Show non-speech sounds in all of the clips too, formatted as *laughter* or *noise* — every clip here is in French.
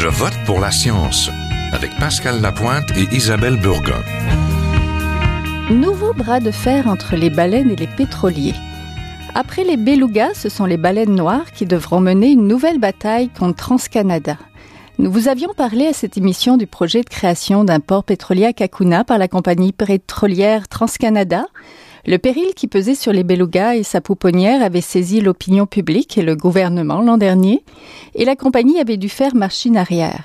Je vote pour la science avec Pascal Lapointe et Isabelle Burgon. Nouveau bras de fer entre les baleines et les pétroliers. Après les belugas, ce sont les baleines noires qui devront mener une nouvelle bataille contre TransCanada. Nous vous avions parlé à cette émission du projet de création d'un port pétrolier à Kakuna par la compagnie pétrolière TransCanada. Le péril qui pesait sur les belugas et sa pouponnière avait saisi l'opinion publique et le gouvernement l'an dernier, et la compagnie avait dû faire machine arrière.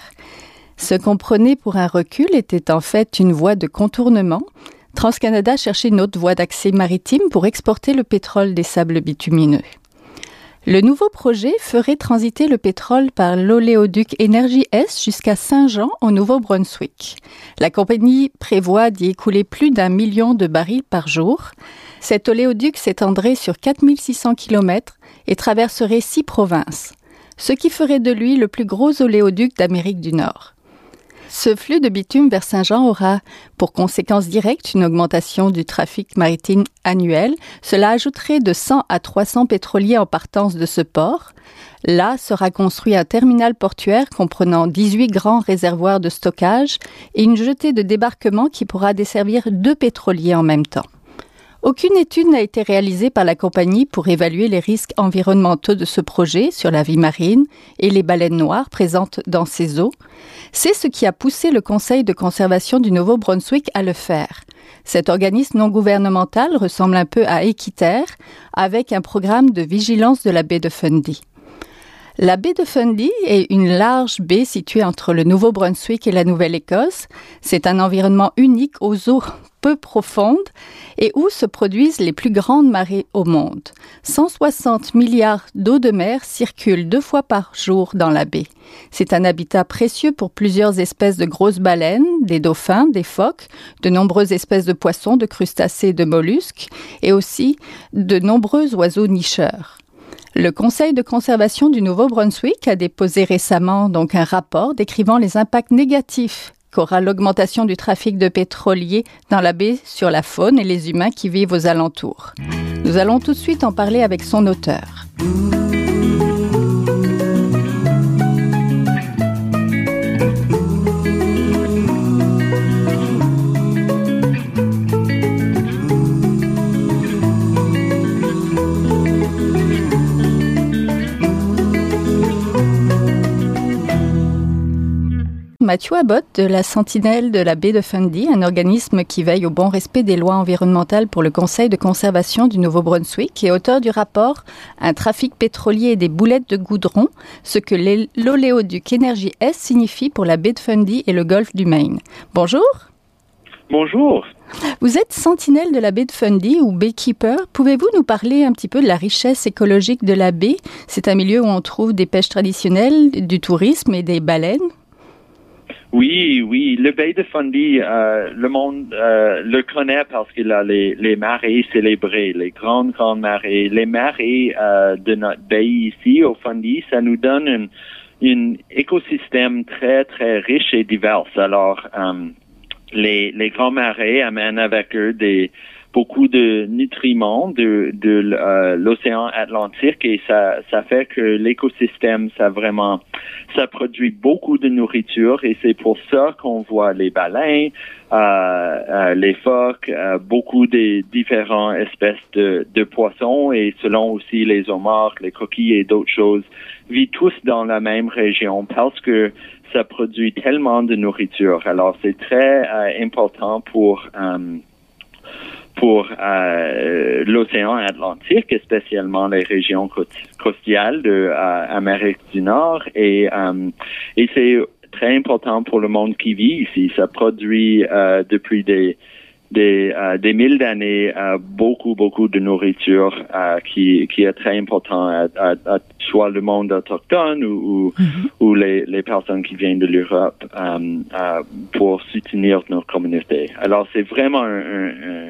Ce qu'on prenait pour un recul était en fait une voie de contournement. TransCanada cherchait une autre voie d'accès maritime pour exporter le pétrole des sables bitumineux. Le nouveau projet ferait transiter le pétrole par l'oléoduc Énergie S jusqu'à Saint-Jean au Nouveau-Brunswick. La compagnie prévoit d'y écouler plus d'un million de barils par jour. Cet oléoduc s'étendrait sur 4600 km et traverserait six provinces, ce qui ferait de lui le plus gros oléoduc d'Amérique du Nord. Ce flux de bitume vers Saint-Jean aura pour conséquence directe une augmentation du trafic maritime annuel. Cela ajouterait de 100 à 300 pétroliers en partance de ce port. Là sera construit un terminal portuaire comprenant 18 grands réservoirs de stockage et une jetée de débarquement qui pourra desservir deux pétroliers en même temps. Aucune étude n'a été réalisée par la compagnie pour évaluer les risques environnementaux de ce projet sur la vie marine et les baleines noires présentes dans ces eaux. C'est ce qui a poussé le Conseil de conservation du Nouveau-Brunswick à le faire. Cet organisme non gouvernemental ressemble un peu à Équiterre, avec un programme de vigilance de la baie de Fundy. La baie de Fundy est une large baie située entre le Nouveau-Brunswick et la Nouvelle-Écosse. C'est un environnement unique aux eaux peu profondes et où se produisent les plus grandes marées au monde. 160 milliards d'eau de mer circulent deux fois par jour dans la baie. C'est un habitat précieux pour plusieurs espèces de grosses baleines, des dauphins, des phoques, de nombreuses espèces de poissons, de crustacés de mollusques, et aussi de nombreux oiseaux nicheurs. Le Conseil de conservation du Nouveau-Brunswick a déposé récemment donc un rapport décrivant les impacts négatifs qu'aura l'augmentation du trafic de pétroliers dans la baie sur la faune et les humains qui vivent aux alentours. Nous allons tout de suite en parler avec son auteur. Mathieu Abbott de la Sentinelle de la baie de Fundy, un organisme qui veille au bon respect des lois environnementales pour le Conseil de conservation du Nouveau-Brunswick et auteur du rapport Un trafic pétrolier et des boulettes de goudron, ce que l'oléoduc Énergie S signifie pour la baie de Fundy et le golfe du Maine. Bonjour. Bonjour. Vous êtes sentinelle de la baie de Fundy ou beekeeper. Pouvez-vous nous parler un petit peu de la richesse écologique de la baie? C'est un milieu où on trouve des pêches traditionnelles, du tourisme et des baleines. Oui, oui. Le baie de Fundy, euh, le monde euh, le connaît parce qu'il a les, les marées célébrées, les grandes, grandes marées. Les marées euh, de notre baie ici, au Fundy, ça nous donne un une écosystème très, très riche et divers. Alors, les, les grands marées amènent avec eux des beaucoup de nutriments de, de euh, l'océan Atlantique et ça, ça fait que l'écosystème, ça vraiment, ça produit beaucoup de nourriture et c'est pour ça qu'on voit les baleines, euh, euh, les phoques, beaucoup des différentes espèces de, de poissons et selon aussi les homards, les coquilles et d'autres choses, vivent tous dans la même région parce que ça produit tellement de nourriture. Alors c'est très important pour pour euh, l'océan Atlantique, spécialement les régions costiales de euh, du Nord, et, euh, et c'est très important pour le monde qui vit ici. Ça produit euh, depuis des des, euh, des mille d'années euh, beaucoup, beaucoup de nourriture euh, qui, qui est très important à, à, soit le monde autochtone ou, mm-hmm. ou, les, les personnes qui viennent de l'Europe pour soutenir notre communauté. Alors, c'est vraiment un,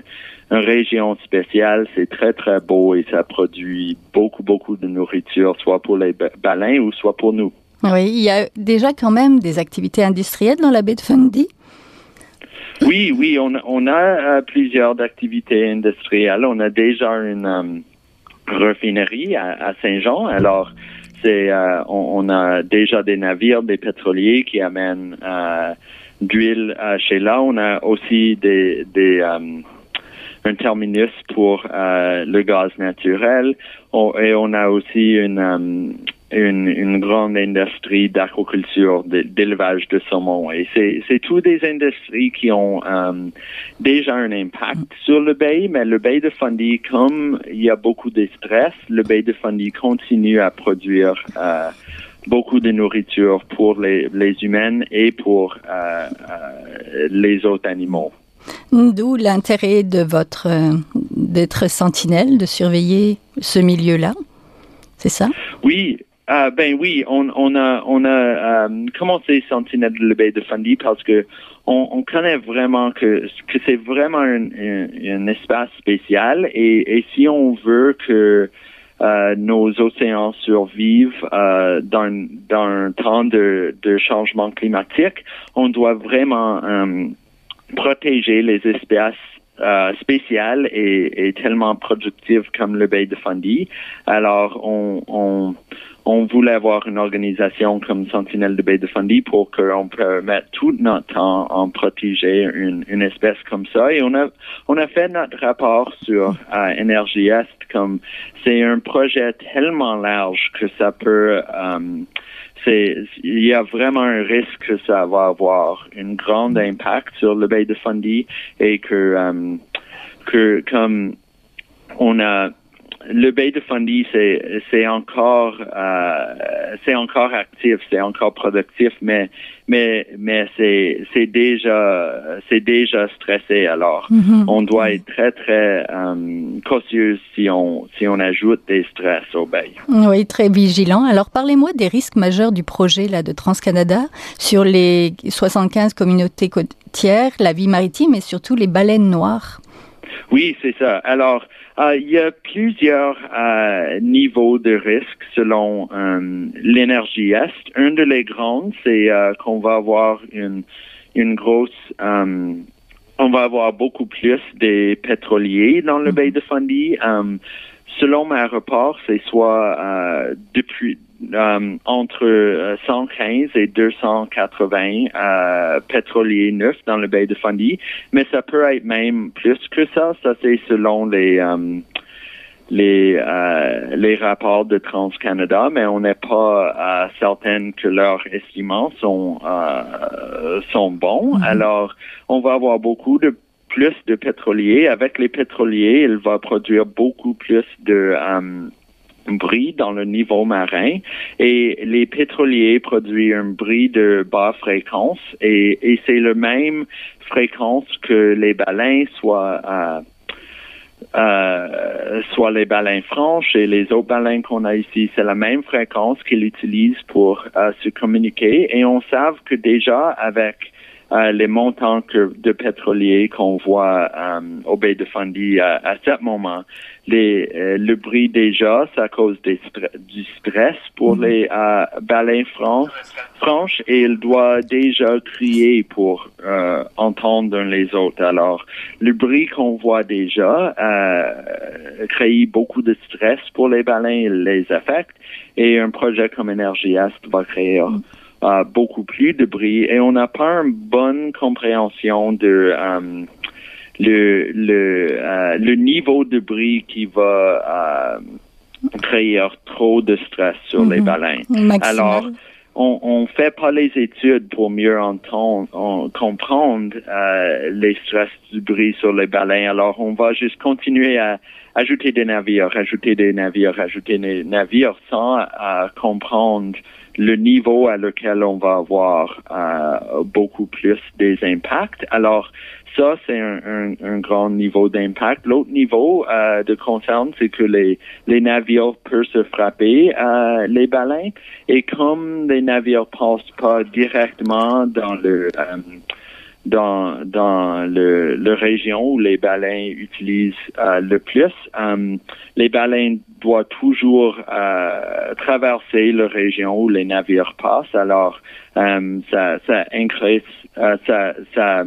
une région spéciale, c'est très, très beau et ça produit beaucoup, beaucoup de nourriture, soit pour les baleines ou soit pour nous. Oui, il y a déjà quand même des activités industrielles dans la baie de Fundy. Oui, oui, on, on a euh, plusieurs activités industrielles. On a déjà une euh, raffinerie à, Saint-Jean. Alors, c'est on, a déjà des navires, des pétroliers qui amènent d'huile chez là. On a aussi des, des un terminus pour le gaz naturel et on a aussi une une, une grande industrie d'aquaculture, d'élevage de saumon. Et c'est tous des industries qui ont euh, déjà un impact sur le bay, mais le bay de Fundy, comme il y a beaucoup de stress, le bay de Fundy continue à produire euh, beaucoup de nourriture pour les, les humains et pour euh, les autres animaux. D'où l'intérêt de votre d'être sentinelle, de surveiller ce milieu-là, c'est ça? Oui, ah, ben oui, on, a on a euh, commencé Sentinelle de la baie de Fundy parce que on, on connaît vraiment que que c'est vraiment un, un, espace spécial et, si on veut que euh, nos océans survivent euh, dans, dans un temps de, de changement climatique, on doit vraiment euh, protéger les espèces euh, spéciales et, et, tellement productives comme le baie de Fundy. Alors, on, on, on voulait avoir une organisation comme Sentinelle de Baie de Fundy pour qu'on permette tout notre temps en protéger une, une, espèce comme ça. Et on a, on a fait notre rapport sur euh, Énergie Est comme c'est un projet tellement large que ça peut, euh, c'est, il y a vraiment un risque que ça va avoir un grand impact sur le Baie de Fundy et que, euh, que comme on a le Bay de Fundy, c'est c'est encore euh, c'est encore actif, c'est encore productif, mais mais mais c'est c'est déjà c'est déjà stressé. Alors mm-hmm. on doit être très très euh, cautieux si on si on ajoute des stress au Bay. Oui, très vigilant. Alors parlez-moi des risques majeurs du projet là de TransCanada sur les 75 communautés côtières, la vie maritime et surtout les baleines noires. Oui, c'est ça. Alors euh, il y a plusieurs euh, niveaux de risque selon euh, l'énergie est. Un de les grands, c'est qu'on va avoir une, une grosse on va avoir beaucoup plus des pétroliers dans le mm-hmm. baie de Fundy. selon ma rapport, c'est soit depuis euh, entre 115 euh, et 280 euh, pétroliers neufs dans le baie de Fundy, mais ça peut être même plus que ça. Ça c'est selon les euh, les les rapports de TransCanada, mais on n'est pas certain que leurs estimants sont sont bons. Mm-hmm. Alors, on va avoir beaucoup de plus de pétroliers. Avec les pétroliers, il va produire beaucoup plus de bris dans le niveau marin et les pétroliers produisent un bris de bas fréquence et, et c'est le même fréquence que les baleines soit euh, soit les baleines franches et les autres baleines qu'on a ici, c'est la même fréquence qu'ils utilisent pour euh, se communiquer et on sait que déjà avec euh, les montants que, de pétroliers qu'on voit euh, au baie de Fundy à, à ce moment. Les, euh, le bruit déjà, c'est à cause des du stress pour mhm. les baleines franches et il doit déjà crier pour entendre les autres. Alors, le bruit qu'on voit déjà crée beaucoup de stress pour les baleines, les affecte et un projet comme Énergie Est va créer beaucoup plus de bruit et on n'a pas une bonne compréhension de euh, le le euh, le niveau de bruit qui va euh, créer trop de stress sur les mhm. baleines. Alors on, on fait pas les études pour mieux entendre, comprendre les stress du bruit sur les baleines. Alors, on va juste continuer à ajouter des navires, rajouter des navires, rajouter des navires sans comprendre le niveau à lequel on va avoir euh, beaucoup plus des impacts. Alors, ça, c'est un, un, grand niveau d'impact. L'autre niveau euh, de concerne, c'est que les, les navires peuvent se frapper euh, les baleines. Et comme les navires passent pas directement dans le euh, dans dans le, le région où les baleines utilisent euh, le plus. Euh, les baleines doivent toujours euh, traverser la région où les navires passent. Alors, ça, ça increase, ça, ça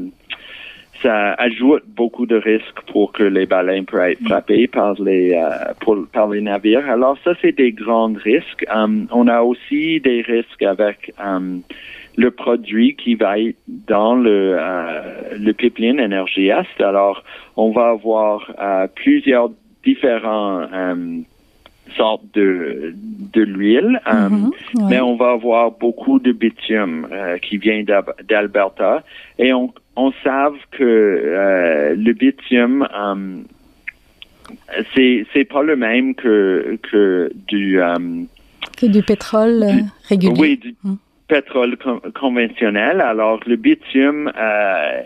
ça ajoute beaucoup de risques pour que les baleines puissent être frappées par les euh, par les navires. Alors ça, c'est des grands risques. Um, on a aussi des risques avec um, le produit qui va être dans le euh, le pipeline énergie est. Alors, on va avoir euh, plusieurs différents um, sorte de, de l'huile, euh, mhm, mais on va avoir beaucoup de bitume euh, qui vient d'Alberta et on, on savent que euh, le bitume c'est c'est pas le même que que du que du pétrole régulier. Oui, du mhm. Pétrole conventionnel. Alors le bitume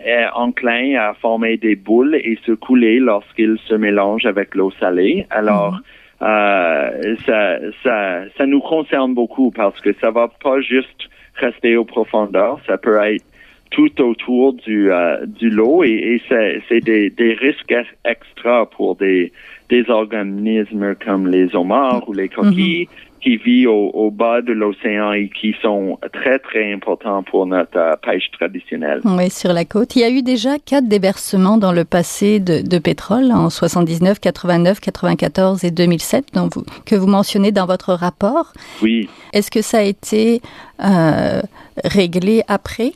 est enclin à former des boules et se couler lorsqu'il se mélange avec l'eau salée. Alors mhm euh, ça, ça, ça nous concerne beaucoup parce que ça va pas juste rester aux profondeurs, ça peut être tout autour du, euh, du lot et, et c'est des, des risques extra pour des, des organismes comme les homards ou les coquilles qui vivent au, bas de l'océan et qui sont très, très importants pour notre euh, pêche traditionnelle. Oui, sur la côte. Il y a eu déjà quatre déversements dans le passé de, de pétrole en 79, 89, 94 et 2007 donc vous, que vous mentionnez dans votre rapport. Oui. Est-ce que ça a été euh, réglé après?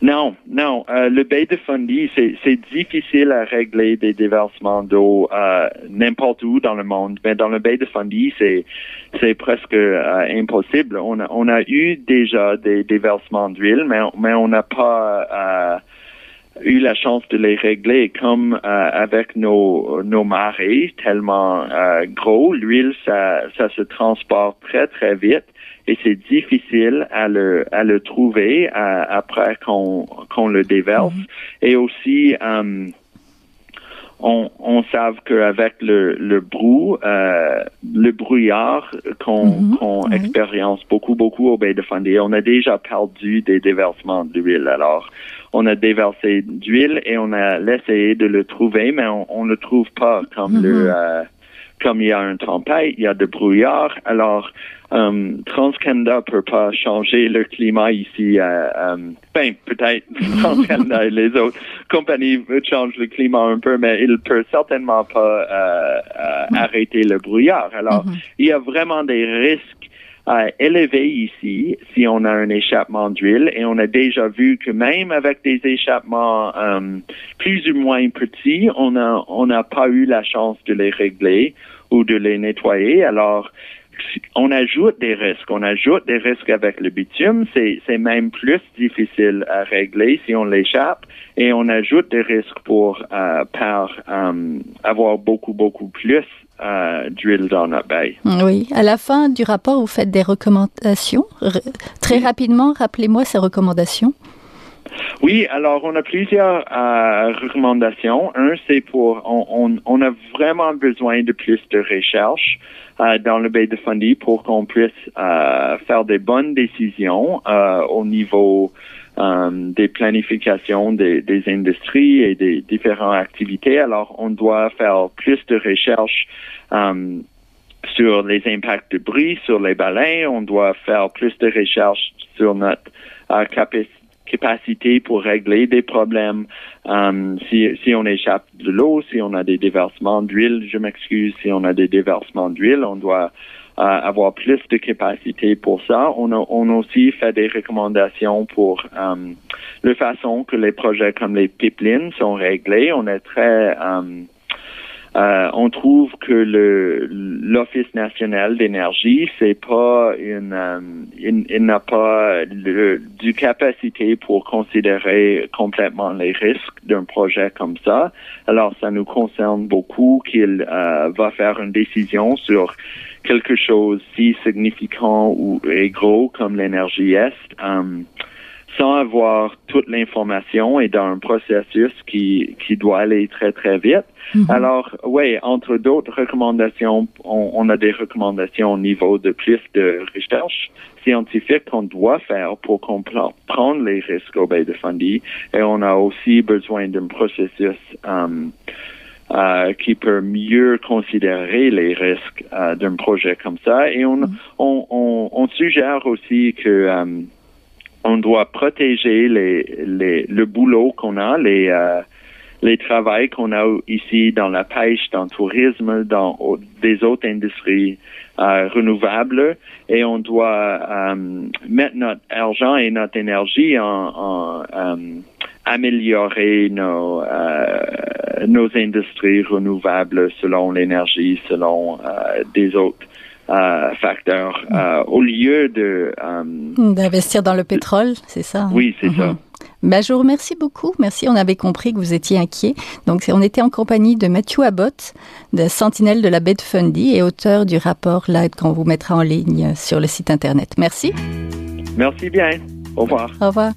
Non, non. Euh, le baie de Fundy, c'est difficile à régler des déversements d'eau euh, n'importe où dans le monde. Mais dans le baie de Fundy, c'est c'est presque euh, impossible. On a, on a eu déjà des déversements d'huile, mais mais on n'a pas eu la chance de les régler comme avec nos nos marées tellement gros. L'huile, ça ça se transporte très très vite et c'est difficile à le à le trouver après qu'on qu'on le déverse mhm. et aussi euh, on, on savent qu'avec le, le brou, euh, le brouillard qu'on mhm. qu'on expérience beaucoup, beaucoup au Baie de Fundy, on a déjà perdu des déversements d'huile. Alors, on a déversé d'huile et on a essayé de le trouver, mais on ne le trouve pas comme le... Mhm. Euh, comme il y a un tempête, il y a de brouillard. Alors, um, TransCanada peut pas changer le climat ici. Euh, um, ben, peut-être *laughs* TransCanada et les autres compagnies changent le climat un peu, mais il peut certainement pas euh, euh, arrêter le brouillard. Alors, mm-hmm. il y a vraiment des risques euh, élevés ici si on a un échappement d'huile et on a déjà vu que même avec des échappements um, plus ou moins petits, on a on n'a pas eu la chance de les régler ou de les nettoyer. Alors, on ajoute des risques. On ajoute des risques avec le bitume. C'est, même plus difficile à régler si on l'échappe. Et on ajoute des risques pour euh, par euh, avoir beaucoup, beaucoup plus euh, d'huile dans notre baie. Oui. À la fin du rapport, vous faites des recommandations. très rapidement, rappelez-moi ces recommandations. Oui, alors on a plusieurs euh, recommandations. Un, c'est pour on, on, a vraiment besoin de plus de recherche euh, dans le Bay de Fundy pour qu'on puisse euh, faire des bonnes décisions au niveau des planifications des, des, industries et des différentes activités. Alors, on doit faire plus de recherche sur les impacts de bruit sur les baleines. On doit faire plus de recherche sur notre capacité capacité pour régler des problèmes. Um, si, si on échappe de l'eau, si on a des déversements d'huile, je m'excuse, si on a des déversements d'huile, on doit euh, avoir plus de capacité pour ça. On a, on a aussi fait des recommandations pour um, la façon que les projets comme les pipelines sont réglés. On est très um, euh, on trouve que le l'Office national d'énergie, c'est pas une, euh, il, n'a pas le, du capacité pour considérer complètement les risques d'un projet comme ça. Alors, ça nous concerne beaucoup qu'il euh, va faire une décision sur quelque chose si significant ou et gros comme l'énergie est sans avoir toute l'information et dans un processus qui, qui doit aller très, très vite. Mhm. Alors, oui, entre d'autres recommandations, on, a des recommandations au niveau de plus de recherche scientifique qu'on doit faire pour comprendre les risques au Bay de Fundy. Et on a aussi besoin d'un processus um, euh, qui peut mieux considérer les risques euh, d'un projet comme ça. Et on, mhm. on, on, on, suggère aussi que um, on doit protéger les, les le boulot qu'on a, les les travails qu'on a ici dans la pêche, dans le tourisme, dans des autres industries euh, renouvelables, et on doit euh, mettre notre argent et notre énergie en, en euh, améliorer nos nos industries renouvelables selon l'énergie, selon des autres facteurs, au lieu de d'investir dans le pétrole, c'est ça. Hein? Oui, c'est ça. Mhm. Ben, je vous remercie beaucoup. Merci. On avait compris que vous étiez inquiet. Donc, on était en compagnie de Matthew Abbott, de Sentinelle de la baie de Fundy et auteur du rapport là qu'on vous mettra en ligne sur le site Internet. Merci. Merci bien. Au revoir. Au revoir.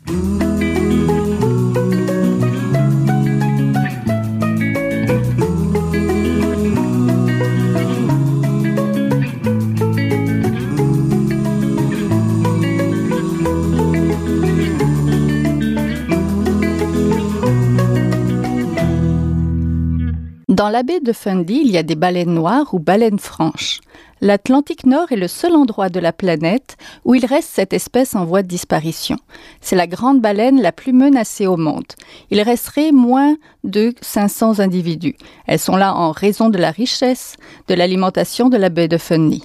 Dans la baie de Fundy, il y a des baleines noires ou baleines franches. L'Atlantique Nord est le seul endroit de la planète où il reste cette espèce en voie de disparition. C'est la grande baleine la plus menacée au monde. Il resterait moins de 500 individus. Elles sont là en raison de la richesse de l'alimentation de la baie de Fundy.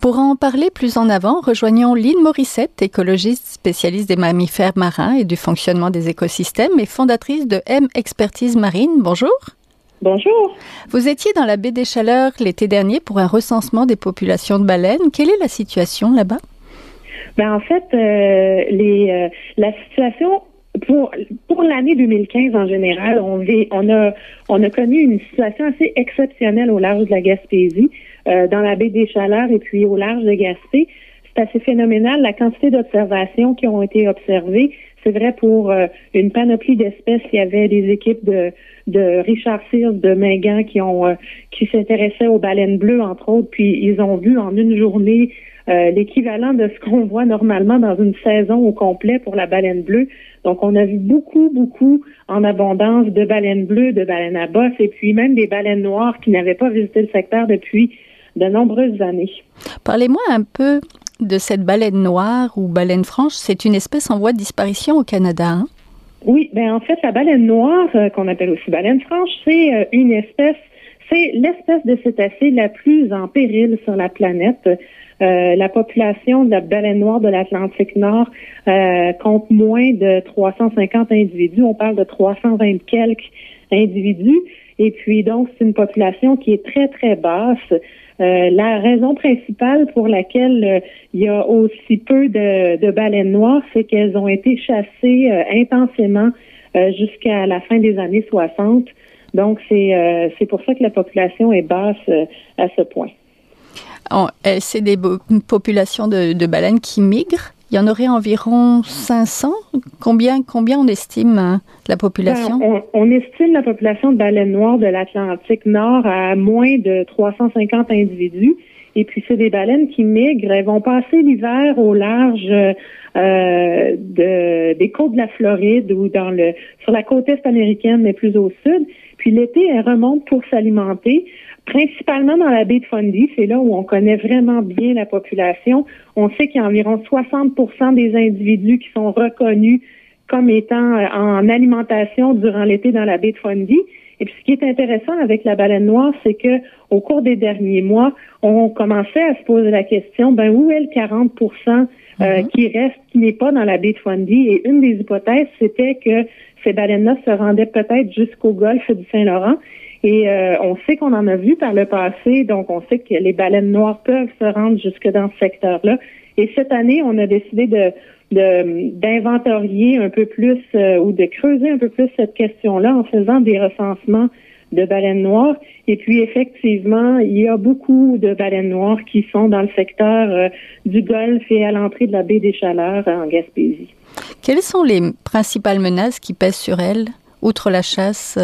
Pour en parler plus en avant, rejoignons Lynn Morissette, écologiste spécialiste des mammifères marins et du fonctionnement des écosystèmes et fondatrice de M Expertise Marine. Bonjour. Bonjour. Vous étiez dans la baie des Chaleurs l'été dernier pour un recensement des populations de baleines. Quelle est la situation là-bas? Ben, en fait, euh, les, euh, la situation pour, pour l'année 2015 en général, on, on, a, on a connu une situation assez exceptionnelle au large de la Gaspésie, euh, dans la baie des Chaleurs et puis au large de Gaspé. C'est assez phénoménal la quantité d'observations qui ont été observées. C'est vrai pour une panoplie d'espèces. Il y avait des équipes de, Richard Sears de Mingan euh, qui s'intéressaient aux baleines bleues entre autres, puis ils ont vu en une journée euh, l'équivalent de ce qu'on voit normalement dans une saison au complet pour la baleine bleue. Donc, on a vu beaucoup, beaucoup en abondance de baleines bleues, de baleines à bosse et puis même des baleines noires qui n'avaient pas visité le secteur depuis de nombreuses années. Parlez-moi un peu de cette baleine noire ou baleine franche. C'est une espèce en voie de disparition au Canada. Hein? Oui, ben en fait, la baleine noire, euh, qu'on appelle aussi baleine franche, c'est euh, une espèce, c'est l'espèce de cétacé la plus en péril sur la planète. Euh, la population de la baleine noire de l'Atlantique Nord compte moins de 350 individus. On parle de 320 quelques individus. Et puis donc, c'est une population qui est très, très basse. Euh, la raison principale pour laquelle euh, il y a aussi peu de, baleines noires, c'est qu'elles ont été chassées euh, intensément jusqu'à la fin des années 60. Donc, c'est c'est pour ça que la population est basse à ce point. C'est des populations de baleines qui migrent? Il y en aurait environ 500. Combien, combien on estime hein, la population? Ben, on, estime la population de baleines noires de l'Atlantique Nord à moins de 350 individus. Et puis, c'est des baleines qui migrent. Elles vont passer l'hiver au large euh, de, des côtes de la Floride ou dans le sur la côte est américaine, mais plus au sud. Puis l'été, elles remontent pour s'alimenter principalement dans la baie de Fundy, c'est là où on connaît vraiment bien la population. On sait qu'il y a environ 60% des individus qui sont reconnus comme étant euh, en alimentation durant l'été dans la baie de Fundy. Et puis, ce qui est intéressant avec la baleine noire, c'est que au cours des derniers mois, on commençait à se poser la question, ben où est le 40 euh, mm-hmm. qui reste, qui n'est pas dans la baie de Fundy? Et une des hypothèses, c'était que ces baleines-là se rendaient peut-être jusqu'au golfe du Saint-Laurent et euh, on sait qu'on en a vu par le passé, donc on sait que les baleines noires peuvent se rendre jusque dans ce secteur-là. Et cette année, on a décidé de d'inventorier un peu plus euh, ou de creuser un peu plus cette question-là en faisant des recensements de baleines noires. Et puis effectivement, il y a beaucoup de baleines noires qui sont dans le secteur euh, du Golfe et à l'entrée de la baie des Chaleurs en Gaspésie. Quelles sont les principales menaces qui pèsent sur elles, outre la chasse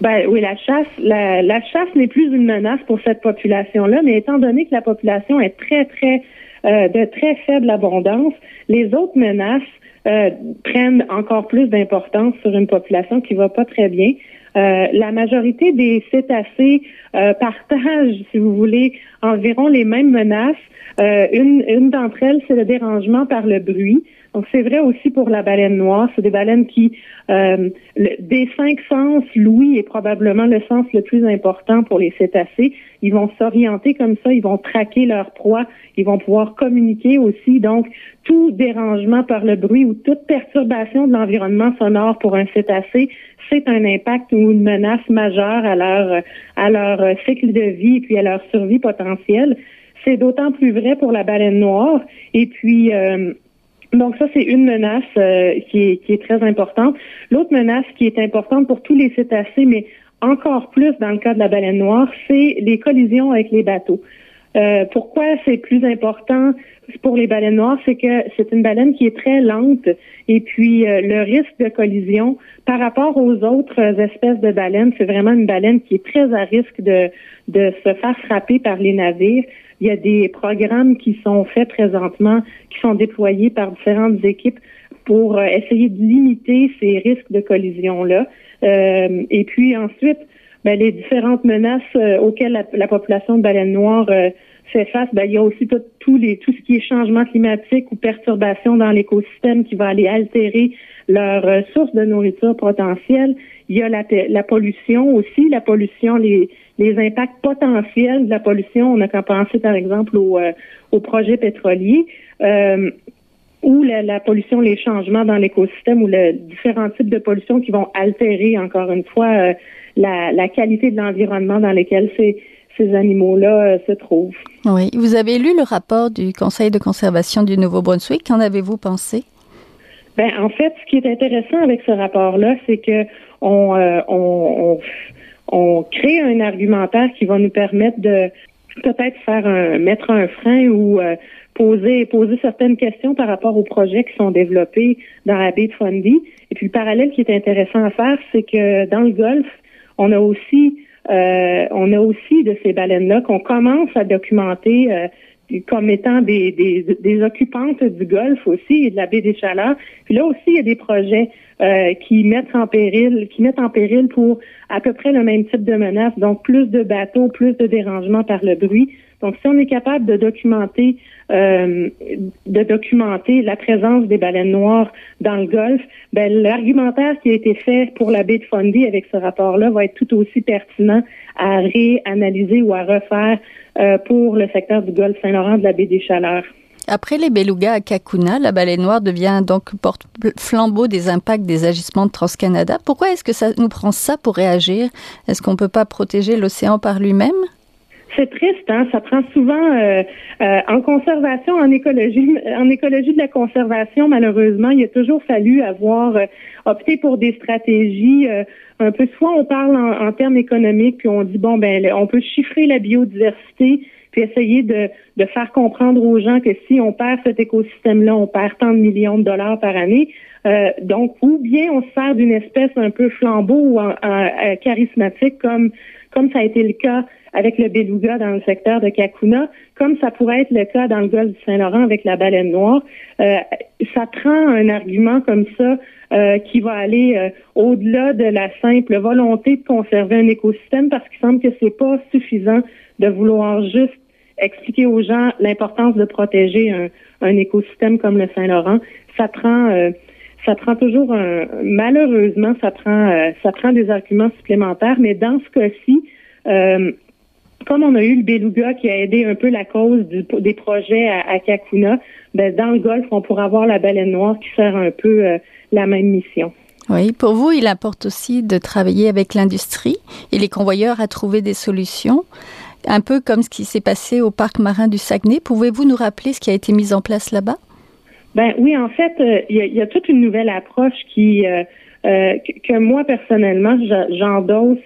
ben oui, la chasse, la, chasse n'est plus une menace pour cette population-là, mais étant donné que la population est très, très euh, de très faible abondance, les autres menaces euh, prennent encore plus d'importance sur une population qui va pas très bien. Euh, la majorité des cétacés partagent, si vous voulez, environ les mêmes menaces. une une d'entre elles, c'est le dérangement par le bruit. Donc c'est vrai aussi pour la baleine noire. C'est des baleines qui, euh, des cinq sens, l'ouïe est probablement le sens le plus important pour les cétacés. Ils vont s'orienter comme ça, ils vont traquer leur proie, ils vont pouvoir communiquer aussi. Donc tout dérangement par le bruit ou toute perturbation de l'environnement sonore pour un cétacé, c'est un impact ou une menace majeure à leur à leur cycle de vie et puis à leur survie potentielle. C'est d'autant plus vrai pour la baleine noire. Et puis, euh, donc ça, c'est une menace euh, qui, est, qui est très importante. L'autre menace qui est importante pour tous les cétacés, mais encore plus dans le cas de la baleine noire, c'est les collisions avec les bateaux. Euh, pourquoi c'est plus important pour les baleines noires, c'est que c'est une baleine qui est très lente et puis le risque de collision par rapport aux autres espèces de baleines, c'est vraiment une baleine qui est très à risque de, de se faire frapper par les navires. Il y a des programmes qui sont faits présentement, qui sont déployés par différentes équipes pour euh, essayer de limiter ces risques de collision-là. Euh, et puis ensuite, ben, les différentes menaces euh, auxquelles la, population de baleines noires fait face, ben, il y a aussi tout, les, tout ce qui est changement climatique ou perturbation dans l'écosystème qui va aller altérer leur source de nourriture potentielle. Il y a la, la pollution aussi, la pollution, les, les impacts potentiels de la pollution. On a qu'à penser, par exemple, au, euh, au projet pétrolier. Euh, ou la, la, pollution, les changements dans l'écosystème ou les différents types de pollution qui vont altérer, encore une fois, euh, la, la, qualité de l'environnement dans lequel ces, ces animaux-là euh, se trouvent. Oui. Vous avez lu le rapport du Conseil de conservation du Nouveau-Brunswick? Qu'en avez-vous pensé? Ben, en fait, ce qui est intéressant avec ce rapport-là, c'est que on, on, on on crée un argumentaire qui va nous permettre de peut-être faire un, mettre un frein ou euh, poser poser certaines questions par rapport aux projets qui sont développés dans la baie de Fundy. Et puis le parallèle qui est intéressant à faire, c'est que dans le Golfe, on a aussi euh, on a aussi de ces baleines-là qu'on commence à documenter euh, comme étant des, des, occupantes du Golfe aussi et de la baie des Chaleurs. Puis là aussi, il y a des projets euh, qui mettent en péril, qui mettent en péril pour à peu près le même type de menace, donc plus de bateaux, plus de dérangements par le bruit. Donc, si on est capable de documenter, euh, de documenter la présence des baleines noires dans le Golfe, ben, l'argumentaire qui a été fait pour la baie de Fundy avec ce rapport-là va être tout aussi pertinent à réanalyser ou à refaire euh, pour le secteur du Golfe Saint-Laurent de la baie des Chaleurs. Après les belugas à Kakuna, la baleine noire devient donc porte-flambeau des impacts des agissements de TransCanada. Pourquoi est-ce que ça nous prend ça pour réagir? Est-ce qu'on ne peut pas protéger l'océan par lui-même? C'est triste, hein? Ça prend souvent euh, euh, en conservation, en écologie, en écologie de la conservation. Malheureusement, il a toujours fallu avoir euh, opté pour des stratégies un peu. Soit on parle en, en, termes économiques, puis on dit bon ben, on peut chiffrer la biodiversité, puis essayer de, de faire comprendre aux gens que si on perd cet écosystème-là, on perd tant de millions de dollars par année. donc, ou bien on se sert d'une espèce un peu flambeau ou charismatique comme comme ça a été le cas avec le beluga dans le secteur de Kakuna, comme ça pourrait être le cas dans le golfe du Saint-Laurent avec la baleine noire. Euh, ça prend un argument comme ça euh, qui va aller euh, au-delà de la simple volonté de conserver un écosystème parce qu'il semble que c'est pas suffisant de vouloir juste expliquer aux gens l'importance de protéger un, un, écosystème comme le Saint-Laurent. Ça prend ça prend toujours un, malheureusement ça prend ça prend des arguments supplémentaires mais dans ce cas-ci comme on a eu le beluga qui a aidé un peu la cause des projets à, Kakuna, ben, dans le Golfe, on pourra avoir la baleine noire qui sert un peu euh, la même mission. Oui, pour vous, il importe aussi de travailler avec l'industrie et les convoyeurs à trouver des solutions, un peu comme ce qui s'est passé au parc marin du Saguenay. Pouvez-vous nous rappeler ce qui a été mis en place là-bas? Ben oui, en fait, euh, il y, a toute une nouvelle approche qui euh, que, moi personnellement j'endosse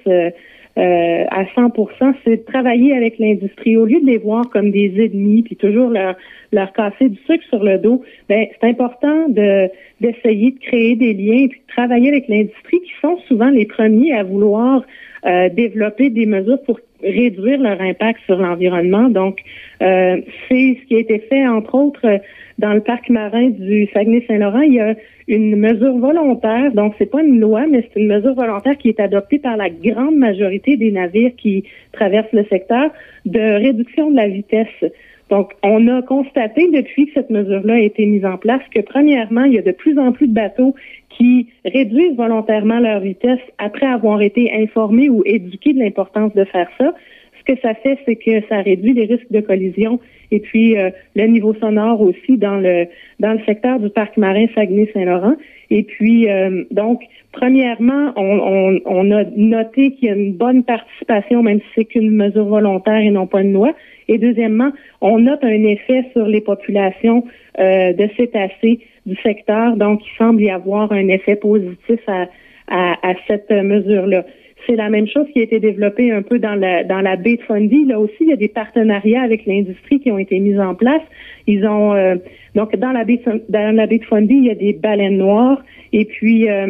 euh, à 100%, c'est de travailler avec l'industrie. Au lieu de les voir comme des ennemis, puis toujours leur, leur casser du sucre sur le dos, ben, c'est important de d'essayer de créer des liens, puis de travailler avec l'industrie, qui sont souvent les premiers à vouloir euh, développer des mesures pour réduire leur impact sur l'environnement. Donc, euh, c'est ce qui a été fait, entre autres, dans le parc marin du Saguenay-Saint-Laurent. Il y a une mesure volontaire, donc c'est pas une loi, mais c'est une mesure volontaire qui est adoptée par la grande majorité des navires qui traversent le secteur de réduction de la vitesse. Donc, on a constaté depuis que cette mesure-là a été mise en place que, premièrement, il y a de plus en plus de bateaux qui réduisent volontairement leur vitesse après avoir été informés ou éduqués de l'importance de faire ça. Ce que ça fait, c'est que ça réduit les risques de collision et puis euh, le niveau sonore aussi dans le dans le secteur du parc marin Saguenay-Saint-Laurent. Et puis euh, donc, premièrement, on, on, on a noté qu'il y a une bonne participation, même si c'est qu'une mesure volontaire et non pas une loi. Et deuxièmement, on note un effet sur les populations euh, de cétacés du secteur. Donc, il semble y avoir un effet positif à, à, à cette mesure-là. C'est la même chose qui a été développée un peu dans la dans la baie de Fundy. Là aussi, il y a des partenariats avec l'industrie qui ont été mis en place. Ils ont euh, donc dans la baie dans la baie de Fundy, il y a des baleines noires et puis euh,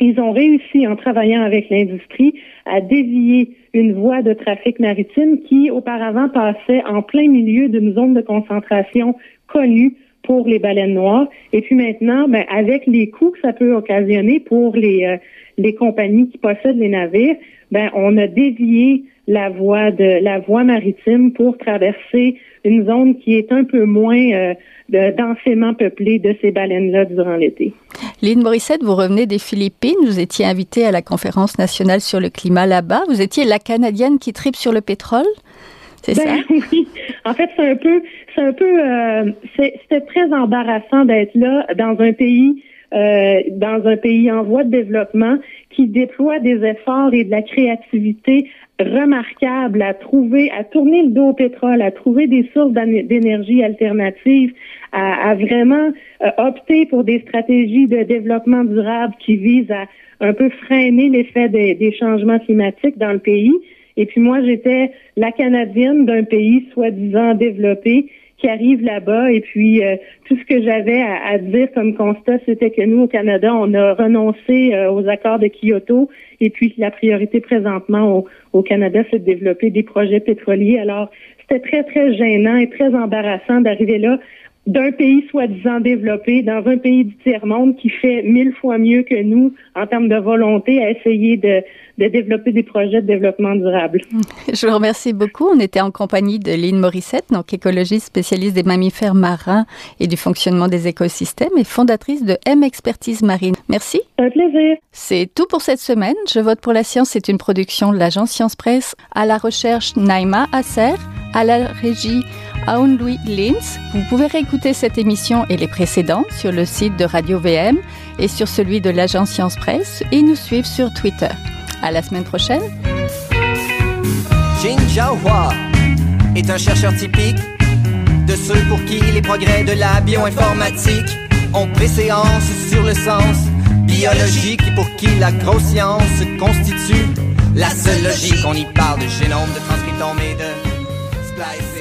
ils ont réussi en travaillant avec l'industrie à dévier une voie de trafic maritime qui auparavant passait en plein milieu d'une zone de concentration connue pour les baleines noires. Et puis maintenant, ben, avec les coûts que ça peut occasionner pour les, euh, les compagnies qui possèdent les navires, ben, on a dévié la voie de la voie maritime pour traverser une zone qui est un peu moins euh, densément peuplée de ces baleines-là durant l'été. Lynn Morissette, vous revenez des Philippines. Vous étiez invitée à la conférence nationale sur le climat là-bas. Vous étiez la Canadienne qui tripe sur le pétrole. C'est ben, ça? *laughs* Oui. En fait, c'est un peu, c'est un peu, euh, c'était très embarrassant d'être là dans un pays euh, dans un pays en voie de développement qui déploie des efforts et de la créativité remarquables à trouver, à tourner le dos au pétrole, à trouver des sources d'énergie alternatives, à, vraiment euh, opter pour des stratégies de développement durable qui visent à un peu freiner l'effet des changements climatiques dans le pays. Et puis moi, j'étais la Canadienne d'un pays soi-disant développé qui arrive là-bas. Et puis, euh, tout ce que j'avais à, dire comme constat, c'était que nous, au Canada, on a renoncé euh, aux accords de Kyoto. Et puis, la priorité présentement au, au Canada, c'est de développer des projets pétroliers. Alors, c'était très, très gênant et très embarrassant d'arriver là d'un pays soi-disant développé dans un pays du tiers-monde qui fait mille fois mieux que nous en termes de volonté à essayer de, de développer des projets de développement durable. *laughs* Je vous remercie beaucoup. On était en compagnie de Lynn Morissette, donc écologiste spécialiste des mammifères marins et du fonctionnement des écosystèmes et fondatrice de M Expertise Marine. Merci. Un plaisir. C'est tout pour cette semaine. Je vote pour la science. C'est une production de l'agence Science Presse. À la recherche, Naima Asser. À la régie, Aoun Louis Linz. Vous pouvez réécouter cette émission et les précédentes sur le site de Radio VM et sur celui de l'agence Science Presse et nous suivre sur Twitter. À la semaine prochaine. Jin Jiahua est un chercheur typique de ceux pour qui les progrès de la bioinformatique ont préséance sur le sens biologique et pour qui la grosse science constitue la seule logique. On y parle de génome, de transcriptome et de splice.